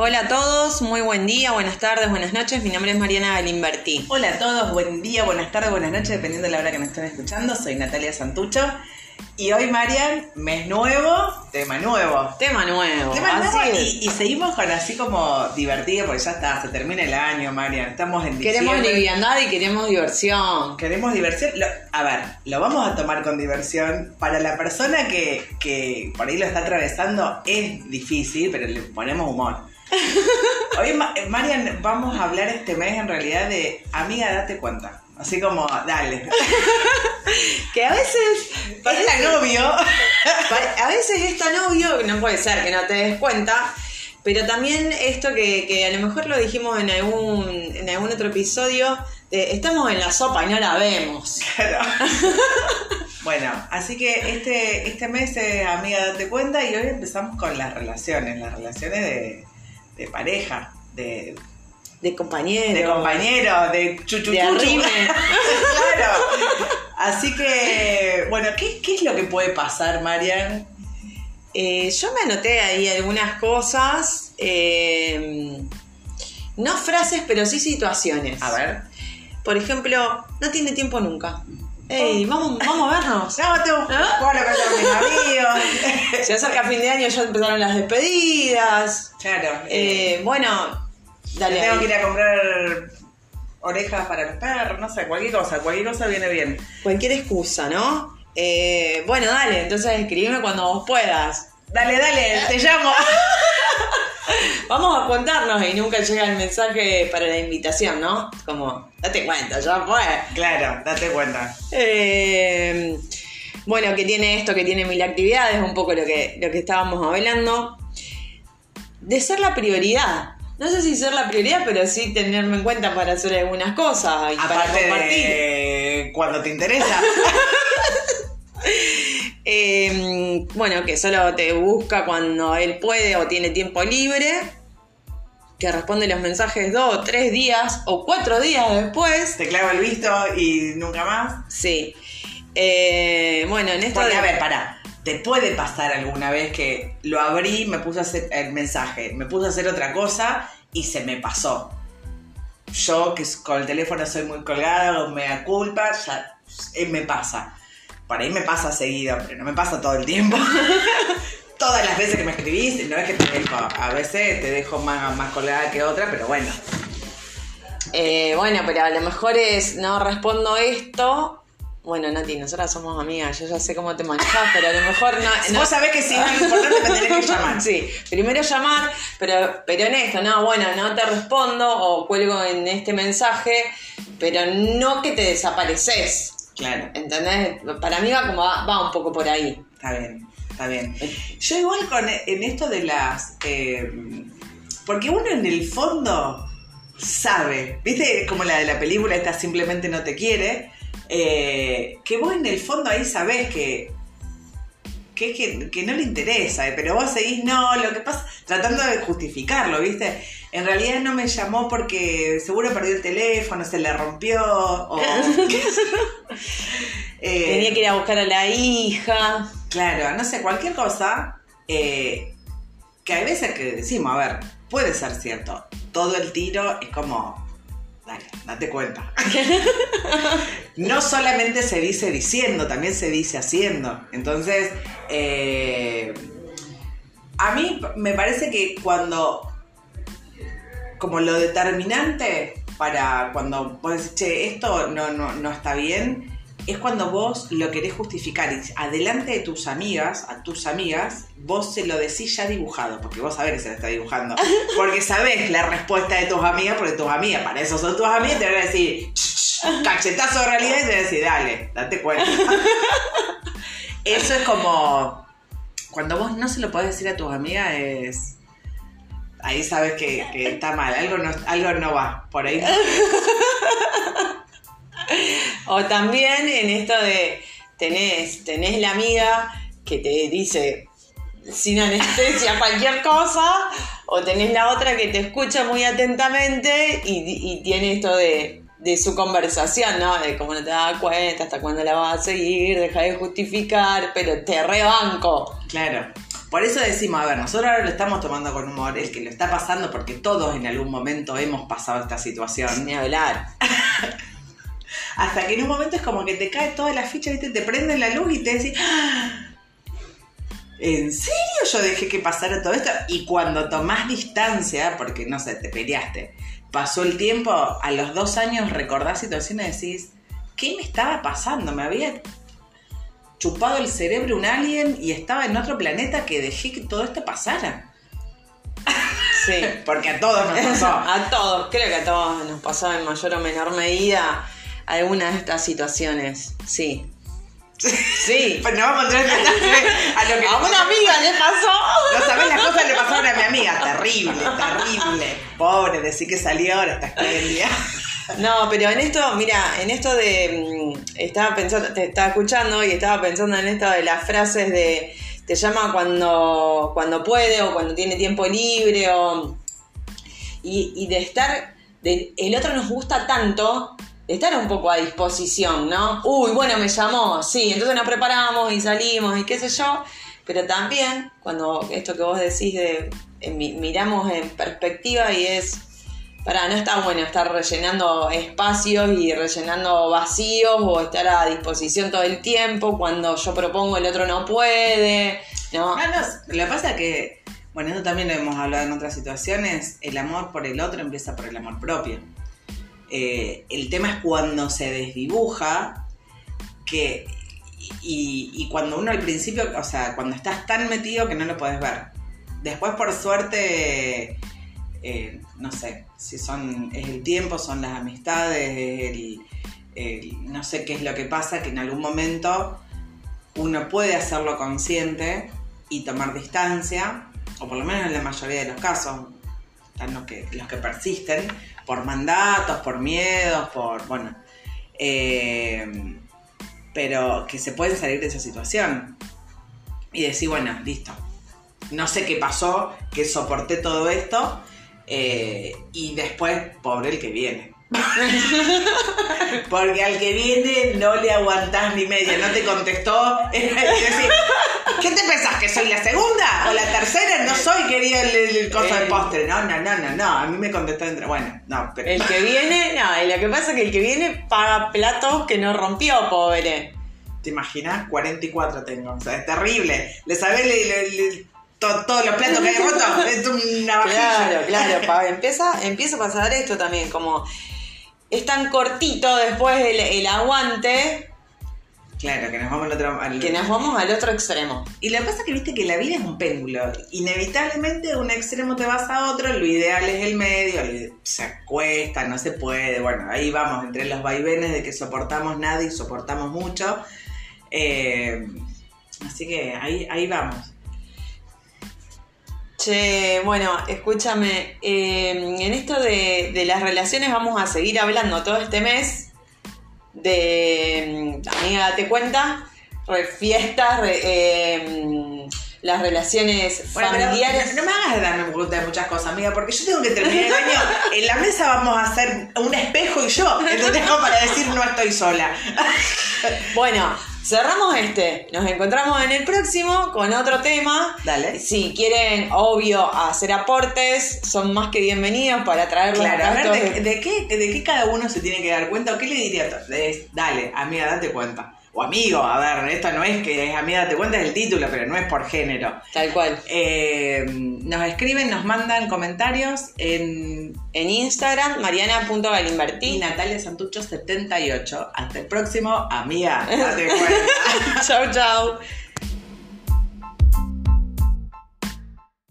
Hola a todos, muy buen día, buenas tardes, buenas noches. Mi nombre es Mariana Galimberti. Hola a todos, buen día, buenas tardes, buenas noches, dependiendo de la hora que nos estén escuchando. Soy Natalia Santucho. Y hoy, Marian, mes nuevo, tema nuevo. Tema nuevo. Tema nuevo y, y seguimos con así como divertido, porque ya está, se termina el año, Marian. Estamos en Queremos diciembre. liviandad y queremos diversión. Queremos diversión. Lo- a ver, lo vamos a tomar con diversión. Para la persona que, que por ahí lo está atravesando es difícil, pero le ponemos humor. Hoy, Ma- eh, Marian, vamos a hablar este mes en realidad de amiga, date cuenta. Así como, dale. Que a veces Es la novio. A veces es tan obvio que no puede ser que no te des cuenta, pero también esto que, que a lo mejor lo dijimos en algún, en algún otro episodio, de estamos en la sopa y no la vemos. Claro. Bueno, así que este, este mes, eh, amiga, date cuenta, y hoy empezamos con las relaciones, las relaciones de, de pareja, de, De compañeros. de compañeros, de chuchuchuchu. De claro. Así que, bueno, ¿qué, qué es lo que puede pasar, Marian? Eh, yo me anoté ahí algunas cosas, eh, no frases, pero sí situaciones. A ver. Por ejemplo, no tiene tiempo nunca. Ey, vamos, vamos a vernos. No, tú, ¿Ah? bueno, con mis amigos. Se acerca fin de año, ya empezaron las despedidas. Claro. Eh, bueno, dale. tengo ahí. que ir a comprar orejas para los perros, no sé, cualquier cosa, cualquier cosa viene bien. Cualquier excusa, ¿no? Eh, bueno, dale, entonces escribime cuando vos puedas. Dale, dale, te llamo. Vamos a contarnos y nunca llega el mensaje para la invitación, ¿no? Como, date cuenta, ya fue. Claro, date cuenta. Eh, bueno, que tiene esto, que tiene mil actividades, un poco lo que, lo que estábamos hablando. De ser la prioridad. No sé si ser la prioridad, pero sí tenerme en cuenta para hacer algunas cosas y para compartir. de cuando te interesa. Eh, bueno, que solo te busca cuando él puede o tiene tiempo libre. Que responde los mensajes dos tres días o cuatro días después. te clava el visto y nunca más. Sí. Eh, bueno, en esto Porque, de- a ver, pará. ¿Te puede pasar alguna vez que lo abrí, me puse a hacer el mensaje, me puse a hacer otra cosa y se me pasó? Yo, que con el teléfono soy muy colgada, me da culpa, ya eh, me pasa. Por ahí me pasa seguido, pero no me pasa todo el tiempo. Todas las veces que me escribís, no es que te dejo, a veces te dejo más, más colgada que otra, pero bueno. Eh, bueno, pero a lo mejor es, no respondo esto. Bueno, Nati, nosotras somos amigas, yo ya sé cómo te manejas, pero a lo mejor no. no- Vos sabés que si es importante me tenés que llamar. Sí, primero llamar, pero, pero en esto, no, bueno, no te respondo o cuelgo en este mensaje, pero no que te desapareces. Claro. ¿Entendés? Para mí va como va, va un poco por ahí. Está bien, está bien. Yo igual con en esto de las... eh, porque uno en el fondo sabe, viste como la de la película esta simplemente no te quiere, eh, que vos en el fondo ahí sabés que... Que, que, que no le interesa, eh, pero vos seguís, no, lo que pasa, tratando de justificarlo, ¿viste? En realidad no me llamó porque seguro perdió el teléfono, se le rompió, o... Eh, Tenía que ir a buscar a la hija. Claro, no sé, cualquier cosa eh, que hay veces que decimos, a ver, puede ser cierto. Todo el tiro es como, dale, date cuenta. no solamente se dice diciendo, también se dice haciendo. Entonces, eh, a mí me parece que cuando, como lo determinante para cuando vos decís, che, esto no, no, no está bien, es cuando vos lo querés justificar y adelante de tus amigas, a tus amigas, vos se lo decís ya dibujado, porque vos sabés que se lo está dibujando. Porque sabés la respuesta de tus amigas, porque tus amigas, para eso son tus amigas, te van a decir, "Ch, ch", cachetazo de realidad y te van a decir, dale, date cuenta. Eso es como, cuando vos no se lo podés decir a tus amigas, es... Ahí sabes que, que está mal, algo no, algo no va, por ahí. O también en esto de tenés, tenés la amiga que te dice sin anestesia cualquier cosa, o tenés la otra que te escucha muy atentamente y, y tiene esto de, de su conversación, ¿no? De cómo no te das cuenta, hasta cuándo la vas a seguir, deja de justificar, pero te rebanco. Claro. Por eso decimos, a ver, nosotros ahora lo estamos tomando con humor, el que lo está pasando, porque todos en algún momento hemos pasado esta situación. Ni hablar. Hasta que en un momento es como que te cae toda la ficha, ¿viste? Te prenden la luz y te decís, "Ah, ¿en serio yo dejé que pasara todo esto? Y cuando tomás distancia, porque no sé, te peleaste, pasó el tiempo, a los dos años recordás situaciones y decís, ¿qué me estaba pasando? Me había chupado el cerebro un alien y estaba en otro planeta que dejé que todo esto pasara. Sí. Porque a todos nos pasó. A todos, creo que a todos nos pasó en mayor o menor medida algunas de estas situaciones. Sí. Sí. Pues no vamos a a lo que A una amiga le pasó. No sabés las cosas que le pasaron a mi amiga. Terrible, terrible. Pobre, decir que salió ahora está esplendida. No, pero en esto, mira, en esto de. mm, Estaba pensando, te estaba escuchando y estaba pensando en esto de las frases de. Te llama cuando, cuando puede o cuando tiene tiempo libre o. Y, y de estar. De, el otro nos gusta tanto estar un poco a disposición, ¿no? Uy, bueno, me llamó, sí, entonces nos preparamos y salimos y qué sé yo. Pero también, cuando esto que vos decís de. eh, mi- miramos en perspectiva y es. Para, no está bueno estar rellenando espacios y rellenando vacíos o estar a disposición todo el tiempo. Cuando yo propongo el otro no puede. No, No, no, lo que pasa que, bueno, eso también lo hemos hablado en otras situaciones, el amor por el otro empieza por el amor propio. Eh, el tema es cuando se desdibuja, que, y, cuando uno al principio, o sea, cuando estás tan metido que no lo puedes ver. Después, por suerte, eh, no sé, si son, es el tiempo, son las amistades, es el- no sé qué es lo que pasa, que en algún momento uno puede hacerlo consciente y tomar distancia, o por lo menos en la mayoría de los casos, están los que, los que persisten, por mandatos, por miedos, por, bueno, eh, pero que se puede salir de esa situación y decir, bueno, listo, no sé qué pasó, que soporté todo esto, eh, y después, pobre el que viene. Porque al que viene no le aguantás ni media, no te contestó. Y decís, ¿Qué te pensás? ¿Que soy la segunda? ¿O la tercera? No querido el, el, el coso de postre. No, no, no, no, no. A mí me contestó entre. Bueno, no, pero. el que viene, no, y lo que pasa es que el que viene paga platos que no rompió, pobre. ¿Te imaginas? 44 tengo. O sea, es terrible. ¿Le sabés le- todos los platos que hay rotos? Es una vajilla. Claro, claro, pa- empieza, empieza a pasar esto también, como es tan cortito después el, el aguante Claro, que nos vamos al otro. al- que nos vamos al otro extremo. Y lo que pasa es que viste que la vida es un péndulo. Inevitablemente un extremo te vas a otro, lo ideal es el medio, se acuesta, no se puede. Bueno, ahí vamos, entre los vaivenes de que soportamos nada y soportamos mucho. Eh, así que ahí, ahí vamos. Che, bueno, escúchame, eh, en esto de, de las relaciones vamos a seguir hablando todo este mes de, mm, amiga, date cuenta, re- fiestas, re- eh, mm, las relaciones Bueno, pero familiares. no me hagas de darme cuenta de muchas cosas, amiga, porque yo tengo que terminar el año. En la mesa vamos a hacer un espejo y yo. Entonces, como para decir no estoy sola. Bueno, cerramos este. Nos encontramos en el próximo con otro tema. Dale. Si quieren, obvio, hacer aportes, son más que bienvenidos para traerlos Claro, a ver, de, de qué, ¿de qué cada uno se tiene que dar cuenta? ¿O qué le diría? a todos? Es, dale, amiga, date cuenta. O amigo, a ver, esto no es que es amiga, date cuenta, es el título, pero no es por género. Tal cual. Eh, nos escriben, nos mandan comentarios en En Instagram, y mariana.galimberti. Natalia Santucho 78. Hasta el próximo, amiga, date cuenta. chau, chau.